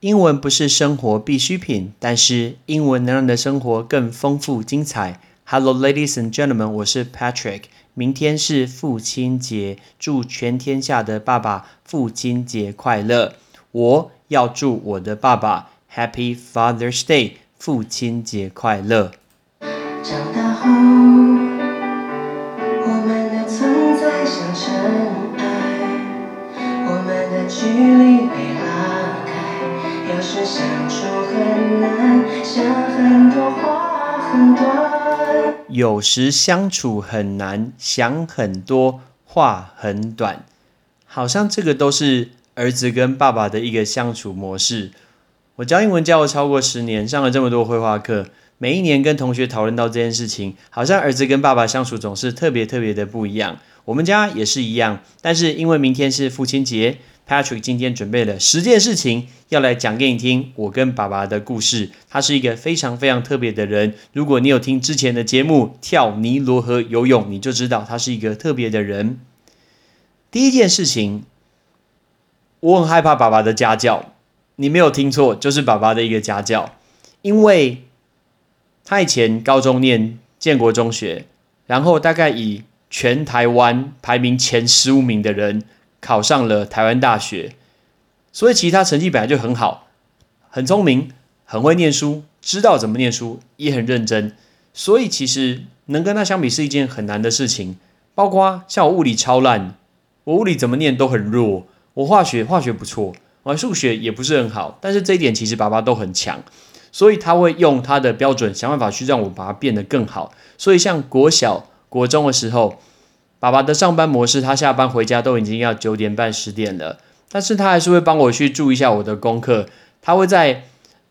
英文不是生活必需品，但是英文能让你的生活更丰富精彩。Hello, ladies and gentlemen，我是 Patrick。明天是父亲节，祝全天下的爸爸父亲节快乐。我要祝我的爸爸 Happy Father's Day，父亲节快乐。长大后，我们的存在像尘埃，我们的距离被拉，有时相处很难，想很多话很短。有时相处很难，想很多话很短，好像这个都是儿子跟爸爸的一个相处模式。我教英文教了超过十年，上了这么多绘画课，每一年跟同学讨论到这件事情，好像儿子跟爸爸相处总是特别特别的不一样。我们家也是一样，但是因为明天是父亲节。Patrick 今天准备了十件事情要来讲给你听，我跟爸爸的故事。他是一个非常非常特别的人。如果你有听之前的节目跳尼罗河游泳，你就知道他是一个特别的人。第一件事情，我很害怕爸爸的家教。你没有听错，就是爸爸的一个家教。因为他以前高中念建国中学，然后大概以全台湾排名前十五名的人。考上了台湾大学，所以其他成绩本来就很好，很聪明，很会念书，知道怎么念书，也很认真。所以其实能跟他相比是一件很难的事情。包括像我物理超烂，我物理怎么念都很弱。我化学化学不错，我数学也不是很好，但是这一点其实爸爸都很强，所以他会用他的标准想办法去让我把它变得更好。所以像国小、国中的时候。爸爸的上班模式，他下班回家都已经要九点半十点了，但是他还是会帮我去注一下我的功课。他会在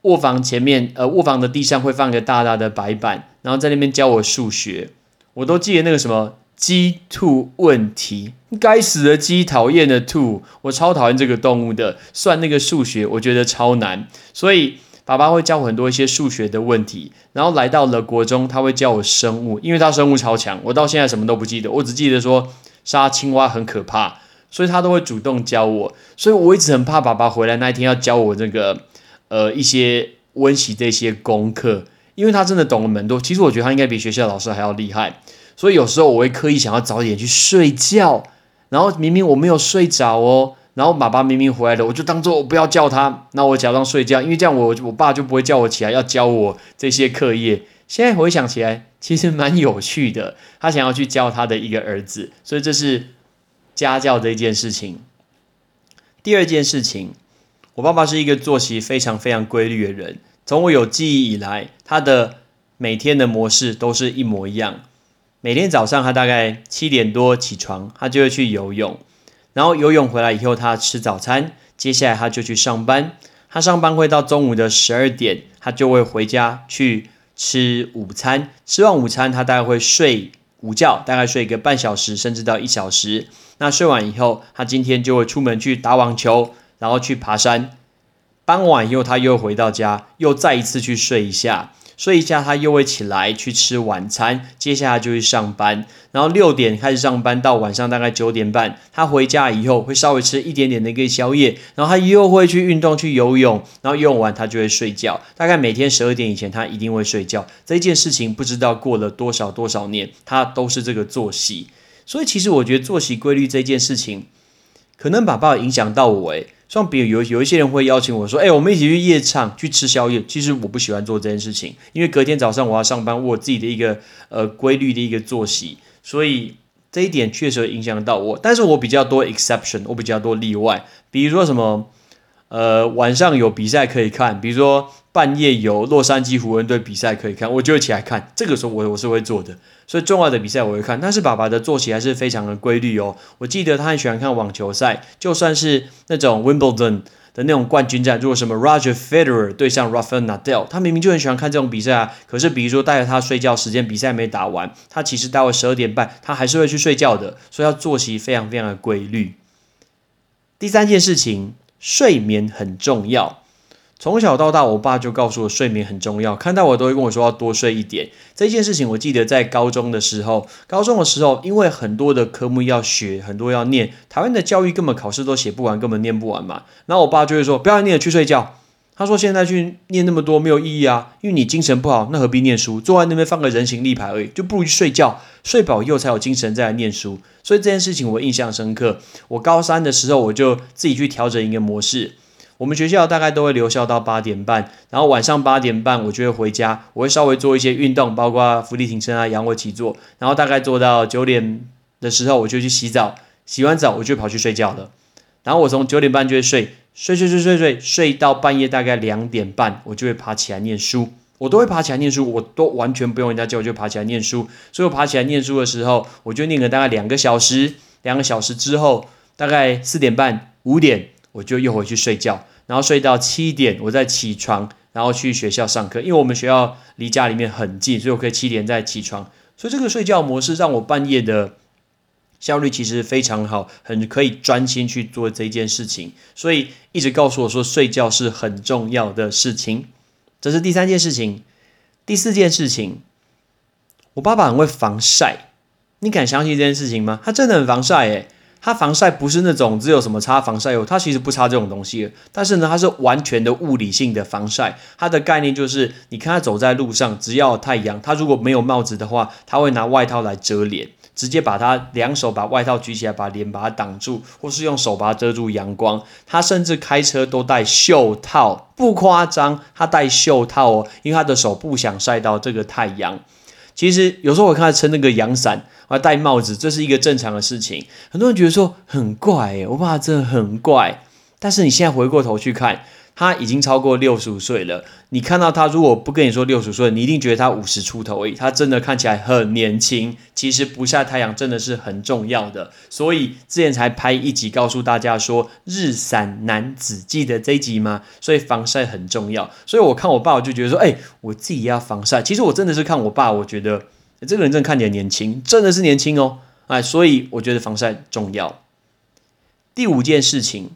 卧房前面，呃，卧房的地上会放一个大大的白板，然后在那边教我数学。我都记得那个什么鸡兔问题，该死的鸡，讨厌的兔，我超讨厌这个动物的。算那个数学，我觉得超难，所以。爸爸会教我很多一些数学的问题，然后来到了国中，他会教我生物，因为他生物超强，我到现在什么都不记得，我只记得说杀青蛙很可怕，所以他都会主动教我，所以我一直很怕爸爸回来那一天要教我这个呃一些温习这些功课，因为他真的懂了蛮多，其实我觉得他应该比学校老师还要厉害，所以有时候我会刻意想要早点去睡觉，然后明明我没有睡着哦。然后爸爸明明回来了，我就当做我不要叫他，那我假装睡觉，因为这样我我爸就不会叫我起来要教我这些课业。现在回想起来，其实蛮有趣的。他想要去教他的一个儿子，所以这是家教的一件事情。第二件事情，我爸爸是一个作息非常非常规律的人，从我有记忆以来，他的每天的模式都是一模一样。每天早上他大概七点多起床，他就会去游泳。然后游泳回来以后，他吃早餐，接下来他就去上班。他上班会到中午的十二点，他就会回家去吃午餐。吃完午餐，他大概会睡午觉，大概睡一个半小时，甚至到一小时。那睡完以后，他今天就会出门去打网球，然后去爬山。傍晚以后，他又回到家，又再一次去睡一下。睡一下，他又会起来去吃晚餐，接下来就去上班，然后六点开始上班，到晚上大概九点半，他回家以后会稍微吃一点点的一个宵夜，然后他又会去运动去游泳，然后游泳完他就会睡觉，大概每天十二点以前他一定会睡觉。这件事情不知道过了多少多少年，他都是这个作息。所以其实我觉得作息规律这件事情，可能把爸爸影响到我诶。像比如有有一些人会邀请我说：“哎，我们一起去夜唱，去吃宵夜。”其实我不喜欢做这件事情，因为隔天早上我要上班，我自己的一个呃规律的一个作息，所以这一点确实影响到我。但是我比较多 exception，我比较多例外，比如说什么。呃，晚上有比赛可以看，比如说半夜有洛杉矶湖人队比赛可以看，我就会起来看。这个时候我我是会做的，所以重要的比赛我会看。但是爸爸的作息还是非常的规律哦。我记得他很喜欢看网球赛，就算是那种 Wimbledon 的那种冠军战，如果什么 Roger Federer 对上 Rafael Nadal，他明明就很喜欢看这种比赛啊。可是比如说带着他睡觉时间，比赛没打完，他其实到了十二点半，他还是会去睡觉的。所以他作息非常非常的规律。第三件事情。睡眠很重要，从小到大，我爸就告诉我睡眠很重要。看到我都会跟我说要多睡一点。这件事情，我记得在高中的时候，高中的时候，因为很多的科目要学，很多要念。台湾的教育根本考试都写不完，根本念不完嘛。然后我爸就会说：“不要念了，去睡觉。”他说现在去念那么多没有意义啊，因为你精神不好，那何必念书？坐在那边放个人形立牌而已，就不如去睡觉，睡饱以后才有精神再来念书。所以这件事情我印象深刻。我高三的时候，我就自己去调整一个模式。我们学校大概都会留校到八点半，然后晚上八点半我就会回家，我会稍微做一些运动，包括伏地挺身啊、仰卧起坐，然后大概做到九点的时候，我就去洗澡，洗完澡我就跑去睡觉了。然后我从九点半就会睡，睡睡睡睡睡睡到半夜大概两点半，我就会爬起来念书。我都会爬起来念书，我都完全不用人家叫，我就爬起来念书。所以我爬起来念书的时候，我就念了大概两个小时，两个小时之后，大概四点半、五点。我就又回去睡觉，然后睡到七点，我再起床，然后去学校上课。因为我们学校离家里面很近，所以我可以七点再起床。所以这个睡觉模式让我半夜的效率其实非常好，很可以专心去做这件事情。所以一直告诉我说，睡觉是很重要的事情。这是第三件事情，第四件事情，我爸爸很会防晒。你敢相信这件事情吗？他真的很防晒诶。它防晒不是那种只有什么擦防晒油，它其实不擦这种东西。但是呢，它是完全的物理性的防晒。它的概念就是，你看他走在路上，只要太阳，他如果没有帽子的话，他会拿外套来遮脸，直接把他两手把外套举起来，把脸把它挡住，或是用手把它遮住阳光。他甚至开车都戴袖套，不夸张，他戴袖套哦，因为他的手不想晒到这个太阳。其实有时候我看他撑那个阳伞，还戴帽子，这是一个正常的事情。很多人觉得说很怪，诶，我爸真的很怪。但是你现在回过头去看。他已经超过六十五岁了。你看到他，如果不跟你说六十岁，你一定觉得他五十出头而已。他真的看起来很年轻。其实不晒太阳真的是很重要的，所以之前才拍一集告诉大家说日伞男子，记得这一集吗？所以防晒很重要。所以我看我爸，我就觉得说，哎，我自己要防晒。其实我真的是看我爸，我觉得这个人真的看起来年轻，真的是年轻哦。哎，所以我觉得防晒重要。第五件事情。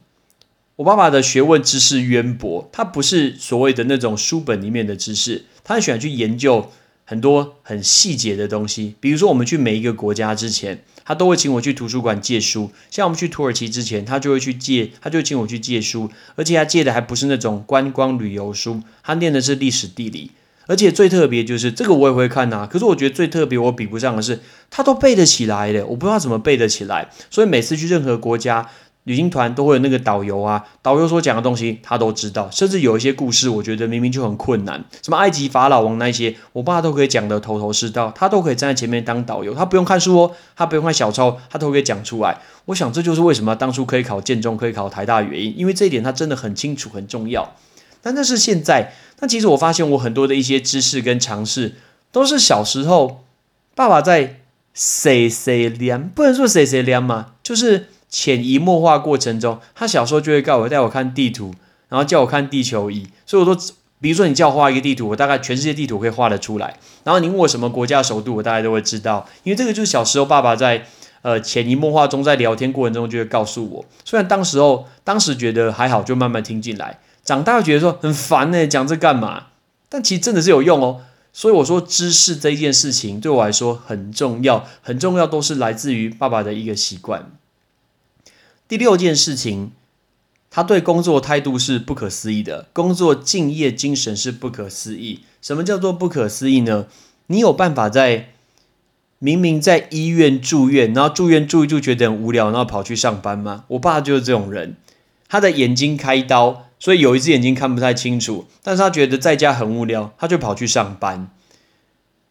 我爸爸的学问知识渊博，他不是所谓的那种书本里面的知识，他很喜欢去研究很多很细节的东西。比如说，我们去每一个国家之前，他都会请我去图书馆借书。像我们去土耳其之前，他就会去借，他就请我去借书，而且他借的还不是那种观光旅游书，他念的是历史地理。而且最特别就是这个我也会看呐，可是我觉得最特别我比不上的是，他都背得起来的，我不知道怎么背得起来。所以每次去任何国家。旅行团都会有那个导游啊，导游所讲的东西他都知道，甚至有一些故事，我觉得明明就很困难，什么埃及法老王那些，我爸都可以讲得头头是道，他都可以站在前面当导游，他不用看书哦，他不用看小抄，他都可以讲出来。我想这就是为什么当初可以考建中，可以考台大的原因，因为这一点他真的很清楚，很重要。但那是现在，但其实我发现我很多的一些知识跟常识，都是小时候爸爸在谁谁练，不能说谁谁练嘛，就是。潜移默化过程中，他小时候就会告我带我看地图，然后叫我看地球仪。所以我说，比如说你叫我画一个地图，我大概全世界地图可以画得出来。然后你问我什么国家首都，我大概都会知道，因为这个就是小时候爸爸在呃潜移默化中，在聊天过程中就会告诉我。虽然当时候当时觉得还好，就慢慢听进来。长大觉得说很烦呢，讲这干嘛？但其实真的是有用哦。所以我说知识这件事情对我来说很重要，很重要都是来自于爸爸的一个习惯。第六件事情，他对工作态度是不可思议的，工作敬业精神是不可思议。什么叫做不可思议呢？你有办法在明明在医院住院，然后住院住一住觉得很无聊，然后跑去上班吗？我爸就是这种人，他的眼睛开刀，所以有一只眼睛看不太清楚，但是他觉得在家很无聊，他就跑去上班。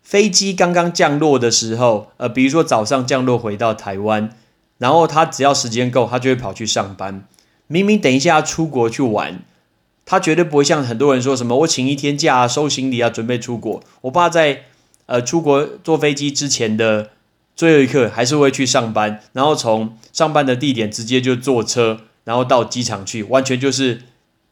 飞机刚刚降落的时候，呃，比如说早上降落回到台湾。然后他只要时间够，他就会跑去上班。明明等一下出国去玩，他绝对不会像很多人说什么我请一天假收行李啊，准备出国。我爸在呃出国坐飞机之前的最后一刻，还是会去上班，然后从上班的地点直接就坐车，然后到机场去，完全就是。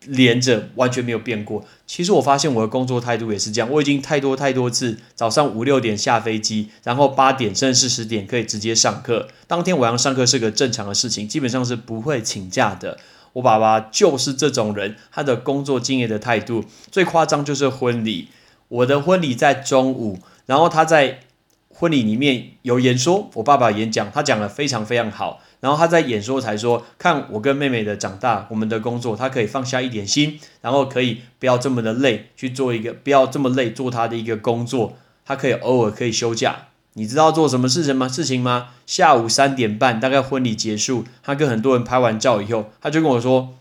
连着完全没有变过。其实我发现我的工作态度也是这样。我已经太多太多次早上五六点下飞机，然后八点甚至十点可以直接上课。当天晚上上课是个正常的事情，基本上是不会请假的。我爸爸就是这种人，他的工作敬业的态度最夸张就是婚礼。我的婚礼在中午，然后他在婚礼里面有演说，我爸爸演讲，他讲的非常非常好。然后他在演说才说，看我跟妹妹的长大，我们的工作，他可以放下一点心，然后可以不要这么的累去做一个，不要这么累做他的一个工作，他可以偶尔可以休假。你知道做什么事情吗？事情吗？下午三点半，大概婚礼结束，他跟很多人拍完照以后，他就跟我说。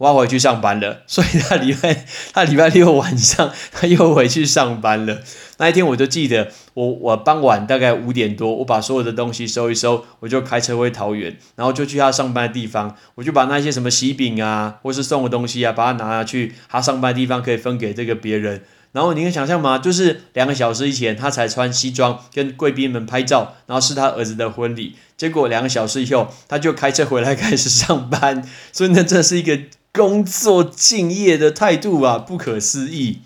我要回去上班了，所以他礼拜他礼拜六晚上他又回去上班了。那一天我就记得，我我傍晚大概五点多，我把所有的东西收一收，我就开车回桃园，然后就去他上班的地方，我就把那些什么喜饼啊，或是送的东西啊，把它拿去他上班的地方，可以分给这个别人。然后你能想象吗？就是两个小时以前，他才穿西装跟贵宾们拍照，然后是他儿子的婚礼，结果两个小时以后，他就开车回来开始上班。所以呢，这是一个。工作敬业的态度啊，不可思议。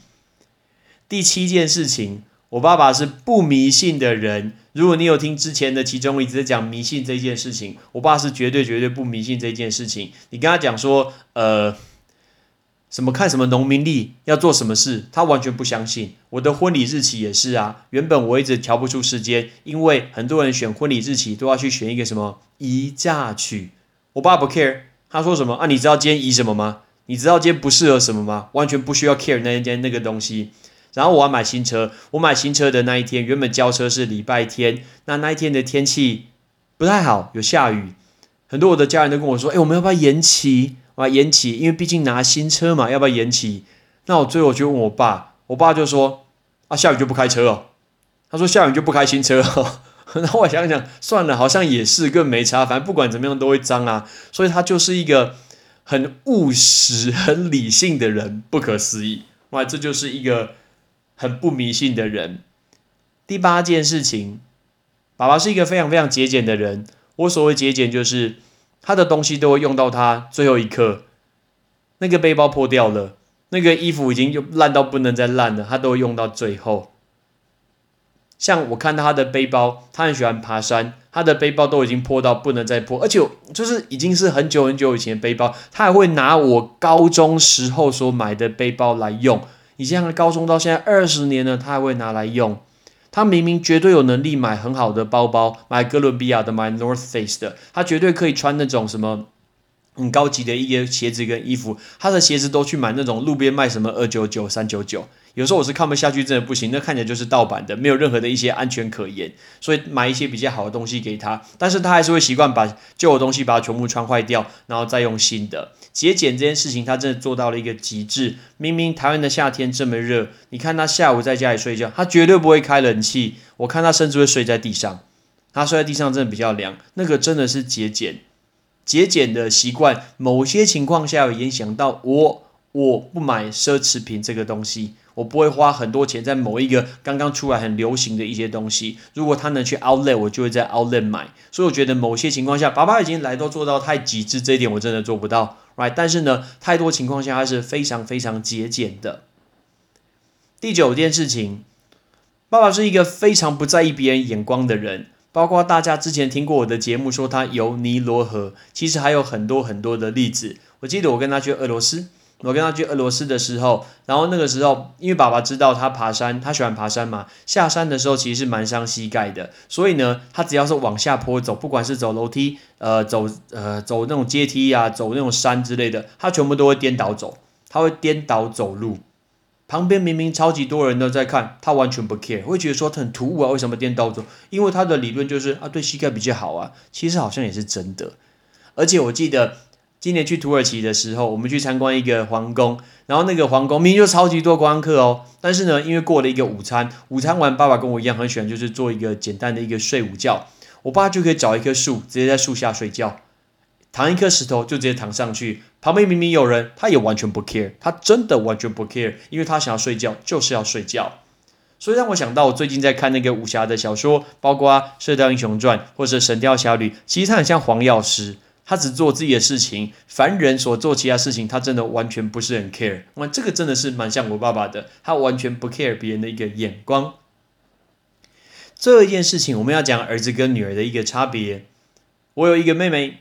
第七件事情，我爸爸是不迷信的人。如果你有听之前的其中一直在讲迷信这件事情，我爸是绝对绝对不迷信这件事情。你跟他讲说，呃，什么看什么农民历要做什么事，他完全不相信。我的婚礼日期也是啊，原本我一直调不出时间，因为很多人选婚礼日期都要去选一个什么宜嫁娶，我爸不 care。他说什么啊？你知道今天移什么吗？你知道今天不适合什么吗？完全不需要 care 那一天那个东西。然后我要买新车，我买新车的那一天，原本交车是礼拜天，那那一天的天气不太好，有下雨。很多我的家人都跟我说：“哎，我们要不要延期？我要延期，因为毕竟拿新车嘛，要不要延期？”那我最后就问我爸，我爸就说：“啊，下雨就不开车哦。”他说：“下雨就不开新车哦。” 然后我想想，算了，好像也是更没差，反正不管怎么样都会脏啊。所以他就是一个很务实、很理性的人，不可思议哇！这就是一个很不迷信的人。第八件事情，爸爸是一个非常非常节俭的人。我所谓节俭，就是他的东西都会用到他最后一刻。那个背包破掉了，那个衣服已经就烂到不能再烂了，他都会用到最后。像我看到他的背包，他很喜欢爬山，他的背包都已经破到不能再破，而且就是已经是很久很久以前的背包，他还会拿我高中时候所买的背包来用。你像高中到现在二十年了，他还会拿来用。他明明绝对有能力买很好的包包，买哥伦比亚的，买 North Face 的，他绝对可以穿那种什么很高级的一些鞋子跟衣服，他的鞋子都去买那种路边卖什么二九九、三九九。有时候我是看不下去，真的不行，那看起来就是盗版的，没有任何的一些安全可言，所以买一些比较好的东西给他，但是他还是会习惯把旧的东西把它全部穿坏掉，然后再用新的。节俭这件事情，他真的做到了一个极致。明明台湾的夏天这么热，你看他下午在家里睡觉，他绝对不会开冷气，我看他甚至会睡在地上，他睡在地上真的比较凉，那个真的是节俭。节俭的习惯，某些情况下会影响到我，我不买奢侈品这个东西。我不会花很多钱在某一个刚刚出来很流行的一些东西。如果他能去 Outlet，我就会在 Outlet 买。所以我觉得某些情况下，爸爸已经来都做到太极致，这一点我真的做不到，right？但是呢，太多情况下他是非常非常节俭的。第九件事情，爸爸是一个非常不在意别人眼光的人。包括大家之前听过我的节目，说他游尼罗河，其实还有很多很多的例子。我记得我跟他去俄罗斯。我跟他去俄罗斯的时候，然后那个时候，因为爸爸知道他爬山，他喜欢爬山嘛，下山的时候其实是蛮伤膝盖的，所以呢，他只要是往下坡走，不管是走楼梯，呃，走呃走那种阶梯啊，走那种山之类的，他全部都会颠倒走，他会颠倒走路。旁边明明超级多人都在看，他完全不 care，会觉得说他很突兀啊，为什么颠倒走？因为他的理论就是啊，对膝盖比较好啊，其实好像也是真的，而且我记得。今年去土耳其的时候，我们去参观一个皇宫，然后那个皇宫明明就超级多观光客哦，但是呢，因为过了一个午餐，午餐完，爸爸跟我一样很喜欢，就是做一个简单的一个睡午觉。我爸就可以找一棵树，直接在树下睡觉，躺一颗石头就直接躺上去。旁边明明有人，他也完全不 care，他真的完全不 care，因为他想要睡觉就是要睡觉。所以让我想到，我最近在看那个武侠的小说，包括《射雕英雄传》或者《神雕侠侣》，其实他很像黄药师。他只做自己的事情，凡人所做其他事情，他真的完全不是很 care。哇，这个真的是蛮像我爸爸的，他完全不 care 别人的一个眼光。最后一件事情，我们要讲儿子跟女儿的一个差别。我有一个妹妹，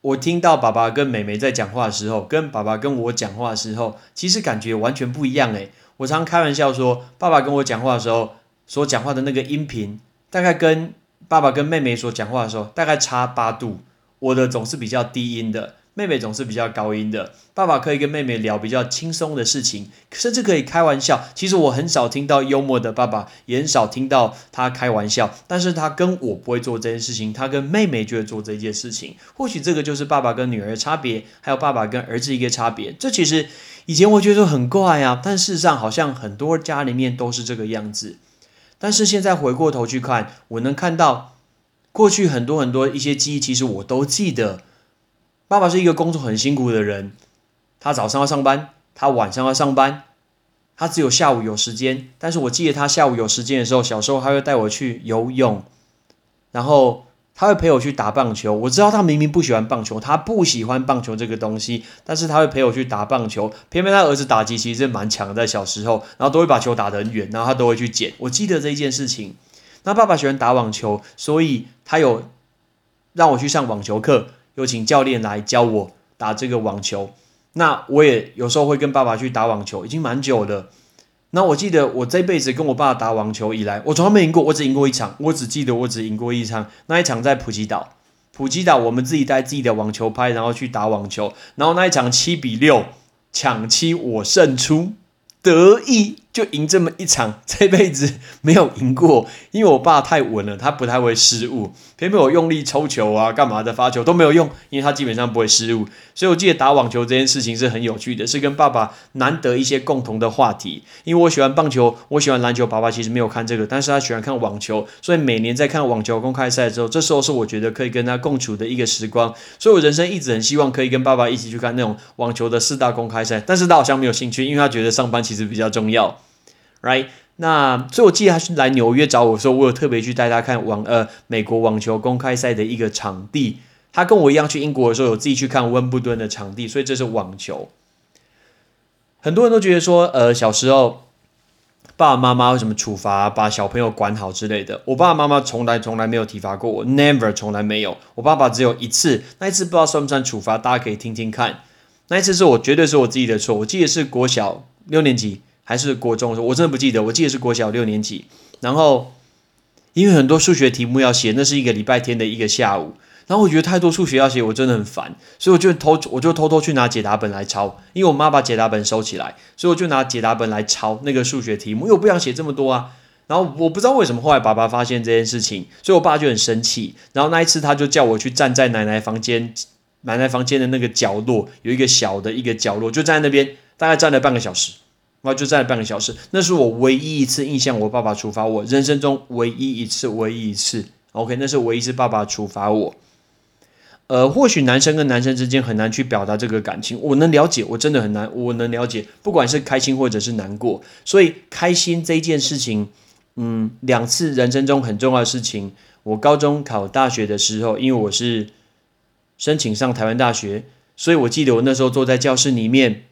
我听到爸爸跟妹妹在讲话的时候，跟爸爸跟我讲话的时候，其实感觉完全不一样诶。我常开玩笑说，爸爸跟我讲话的时候。所讲话的那个音频，大概跟爸爸跟妹妹所讲话的时候，大概差八度。我的总是比较低音的，妹妹总是比较高音的。爸爸可以跟妹妹聊比较轻松的事情，甚至可以开玩笑。其实我很少听到幽默的爸爸，也很少听到他开玩笑。但是他跟我不会做这件事情，他跟妹妹就会做这件事情。或许这个就是爸爸跟女儿的差别，还有爸爸跟儿子一个差别。这其实以前我觉得很怪啊，但事实上好像很多家里面都是这个样子。但是现在回过头去看，我能看到。过去很多很多一些记忆，其实我都记得。爸爸是一个工作很辛苦的人，他早上要上班，他晚上要上班，他只有下午有时间。但是我记得他下午有时间的时候，小时候他会带我去游泳，然后他会陪我去打棒球。我知道他明明不喜欢棒球，他不喜欢棒球这个东西，但是他会陪我去打棒球。偏偏他儿子打击其实蛮强的，在小时候，然后都会把球打得很远，然后他都会去捡。我记得这一件事情。那爸爸喜欢打网球，所以他有让我去上网球课，有请教练来教我打这个网球。那我也有时候会跟爸爸去打网球，已经蛮久了。那我记得我这辈子跟我爸打网球以来，我从来没赢过，我只赢过一场。我只记得我只赢过一场，那一场在普吉岛。普吉岛我们自己带自己的网球拍，然后去打网球，然后那一场七比六抢七，我胜出，得意。就赢这么一场，这辈子没有赢过，因为我爸太稳了，他不太会失误。偏偏我用力抽球啊，干嘛的发球都没有用，因为他基本上不会失误。所以我记得打网球这件事情是很有趣的，是跟爸爸难得一些共同的话题。因为我喜欢棒球，我喜欢篮球，爸爸其实没有看这个，但是他喜欢看网球，所以每年在看网球公开赛之后，这时候是我觉得可以跟他共处的一个时光。所以我人生一直很希望可以跟爸爸一起去看那种网球的四大公开赛，但是他好像没有兴趣，因为他觉得上班其实比较重要。Right，那所以我记得他是来纽约找我的时候，我有特别去带他看网呃美国网球公开赛的一个场地。他跟我一样去英国的时候，有自己去看温布顿的场地，所以这是网球。很多人都觉得说，呃，小时候爸爸妈妈为什么处罚把小朋友管好之类的？我爸爸妈妈从来从来没有体罚过我，Never，从来没有。我爸爸只有一次，那一次不知道算不算处罚，大家可以听听看。那一次是我绝对是我自己的错，我记得是国小六年级。还是国中的时候，我真的不记得。我记得是国小六年级，然后因为很多数学题目要写，那是一个礼拜天的一个下午，然后我觉得太多数学要写，我真的很烦，所以我就偷，我就偷偷去拿解答本来抄。因为我妈把解答本收起来，所以我就拿解答本来抄那个数学题目，因为我不想写这么多啊。然后我不知道为什么，后来爸爸发现这件事情，所以我爸就很生气。然后那一次，他就叫我去站在奶奶房间，奶奶房间的那个角落有一个小的一个角落，就站在那边，大概站了半个小时。然后就站了半个小时，那是我唯一一次印象，我爸爸处罚我人生中唯一一次，唯一一次。OK，那是唯一一次爸爸处罚我。呃，或许男生跟男生之间很难去表达这个感情，我能了解，我真的很难，我能了解，不管是开心或者是难过。所以开心这件事情，嗯，两次人生中很重要的事情。我高中考大学的时候，因为我是申请上台湾大学，所以我记得我那时候坐在教室里面。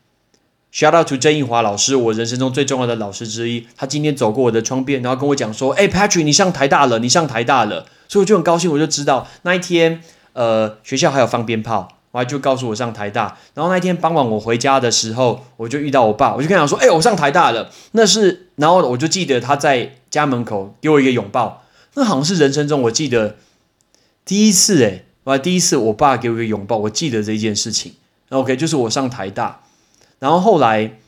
Shout out to 郑义华老师，我人生中最重要的老师之一。他今天走过我的窗边，然后跟我讲说：“哎，Patrick，你上台大了，你上台大了。”所以我就很高兴，我就知道那一天，呃，学校还有放鞭炮，我还就告诉我上台大。然后那一天傍晚我回家的时候，我就遇到我爸，我就跟他讲说：“哎，我上台大了。”那是，然后我就记得他在家门口给我一个拥抱，那好像是人生中我记得第一次，哎，我第一次我爸给我一个拥抱，我记得这件事情。OK，就是我上台大。然后后来，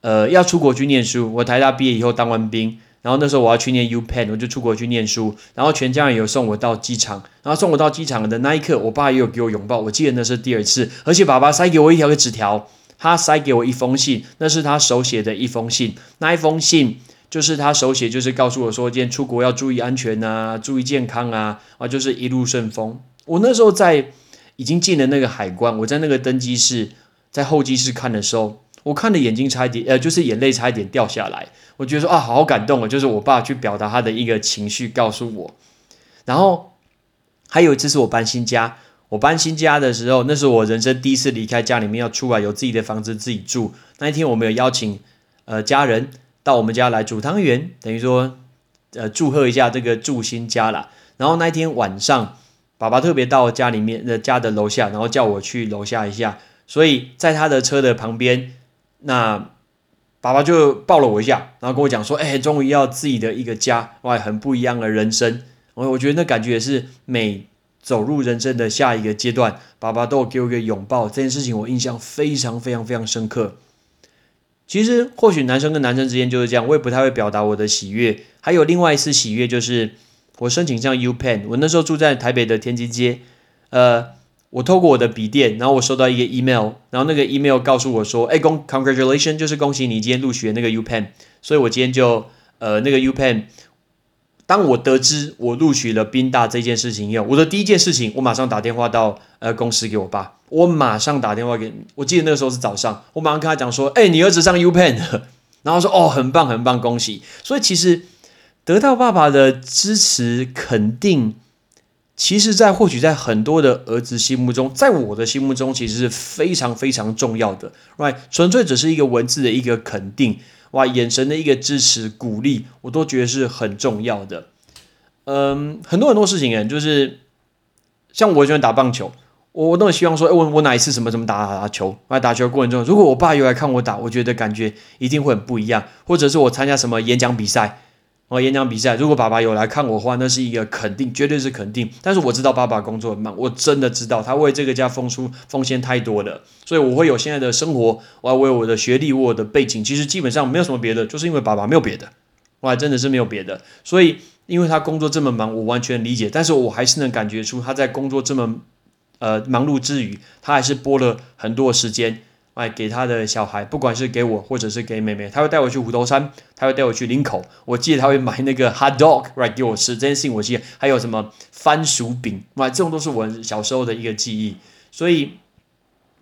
呃，要出国去念书。我台大毕业以后当完兵，然后那时候我要去念 U Penn，我就出国去念书。然后全家人有送我到机场，然后送我到机场的那一刻，我爸也有给我拥抱。我记得那是第二次，而且爸爸塞给我一条个纸条，他塞给我一封信，那是他手写的一封信。那一封信就是他手写，就是告诉我说，今天出国要注意安全啊，注意健康啊，啊，就是一路顺风。我那时候在已经进了那个海关，我在那个登机室。在候机室看的时候，我看的眼睛差一点，呃，就是眼泪差一点掉下来。我觉得说啊，好感动啊，就是我爸去表达他的一个情绪，告诉我。然后还有一次是我搬新家，我搬新家的时候，那是我人生第一次离开家里面，要出来有自己的房子自己住。那一天我们有邀请呃家人到我们家来煮汤圆，等于说呃祝贺一下这个住新家啦。然后那一天晚上，爸爸特别到家里面的家的楼下，然后叫我去楼下一下。所以在他的车的旁边，那爸爸就抱了我一下，然后跟我讲说：“哎，终于要自己的一个家，哇，很不一样的人生。”我我觉得那感觉也是每走入人生的下一个阶段，爸爸都给我一个拥抱，这件事情我印象非常非常非常深刻。其实或许男生跟男生之间就是这样，我也不太会表达我的喜悦。还有另外一次喜悦就是我申请上 U Pen，我那时候住在台北的天基街，呃。我透过我的笔电，然后我收到一个 email，然后那个 email 告诉我说：“哎，恭 congratulation，就是恭喜你今天录取那个 U Pen。”所以，我今天就呃那个 U Pen，当我得知我录取了宾大这件事情以后，我的第一件事情，我马上打电话到呃公司给我爸，我马上打电话给，我记得那个时候是早上，我马上跟他讲说：“哎，你儿子上 U Pen。”然后说：“哦，很棒，很棒，恭喜！”所以其实得到爸爸的支持肯定。其实，在或许在很多的儿子心目中，在我的心目中，其实是非常非常重要的，right？纯粹只是一个文字的一个肯定，哇，眼神的一个支持鼓励，我都觉得是很重要的。嗯，很多很多事情，哎，就是像我喜欢打棒球，我我都很希望说，哎，我我哪一次什么什么打打球，在打球过程中，如果我爸又来看我打，我觉得感觉一定会很不一样，或者是我参加什么演讲比赛。哦，演讲比赛，如果爸爸有来看我的话，那是一个肯定，绝对是肯定。但是我知道爸爸工作很忙，我真的知道他为这个家付出奉献太多了，所以我会有现在的生活，我要为我的学历、我的背景，其实基本上没有什么别的，就是因为爸爸没有别的，我还真的是没有别的。所以因为他工作这么忙，我完全理解，但是我还是能感觉出他在工作这么呃忙碌之余，他还是拨了很多时间。哎，给他的小孩，不管是给我或者是给妹妹，他会带我去虎头山，他会带我去林口。我记得他会买那个 hot dog，right 给我吃。这件事情我记得，还有什么番薯饼，哇，这种都是我小时候的一个记忆。所以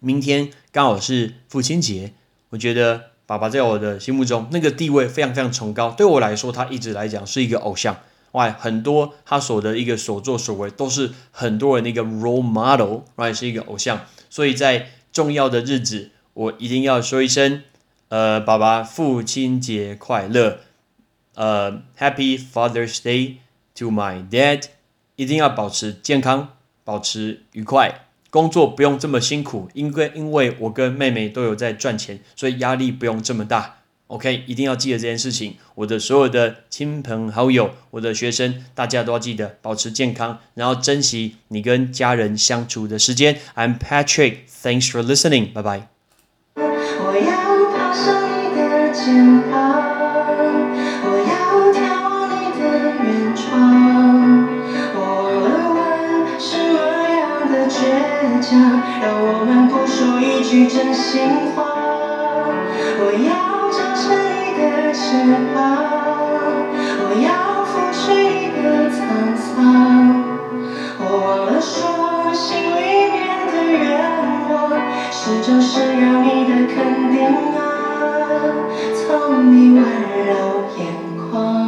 明天刚好是父亲节，我觉得爸爸在我的心目中那个地位非常非常崇高。对我来说，他一直来讲是一个偶像。哇，很多他所的一个所作所为都是很多人的一个 role model，right 是一个偶像。所以在重要的日子。我一定要说一声，呃，爸爸父亲节快乐，呃，Happy Father's Day to my dad，一定要保持健康，保持愉快，工作不用这么辛苦，因为因为我跟妹妹都有在赚钱，所以压力不用这么大。OK，一定要记得这件事情。我的所有的亲朋好友，我的学生，大家都要记得保持健康，然后珍惜你跟家人相处的时间。I'm Patrick，Thanks for listening，拜拜。我要爬上你的肩膀，我要眺望你的远窗。我忘了问什么样的倔强，让我们不说一句真心话。我要长成你的翅膀，我要拂去你的沧桑。我忘了说心里面的愿望，是就是让你的肯定。从你温柔眼眶。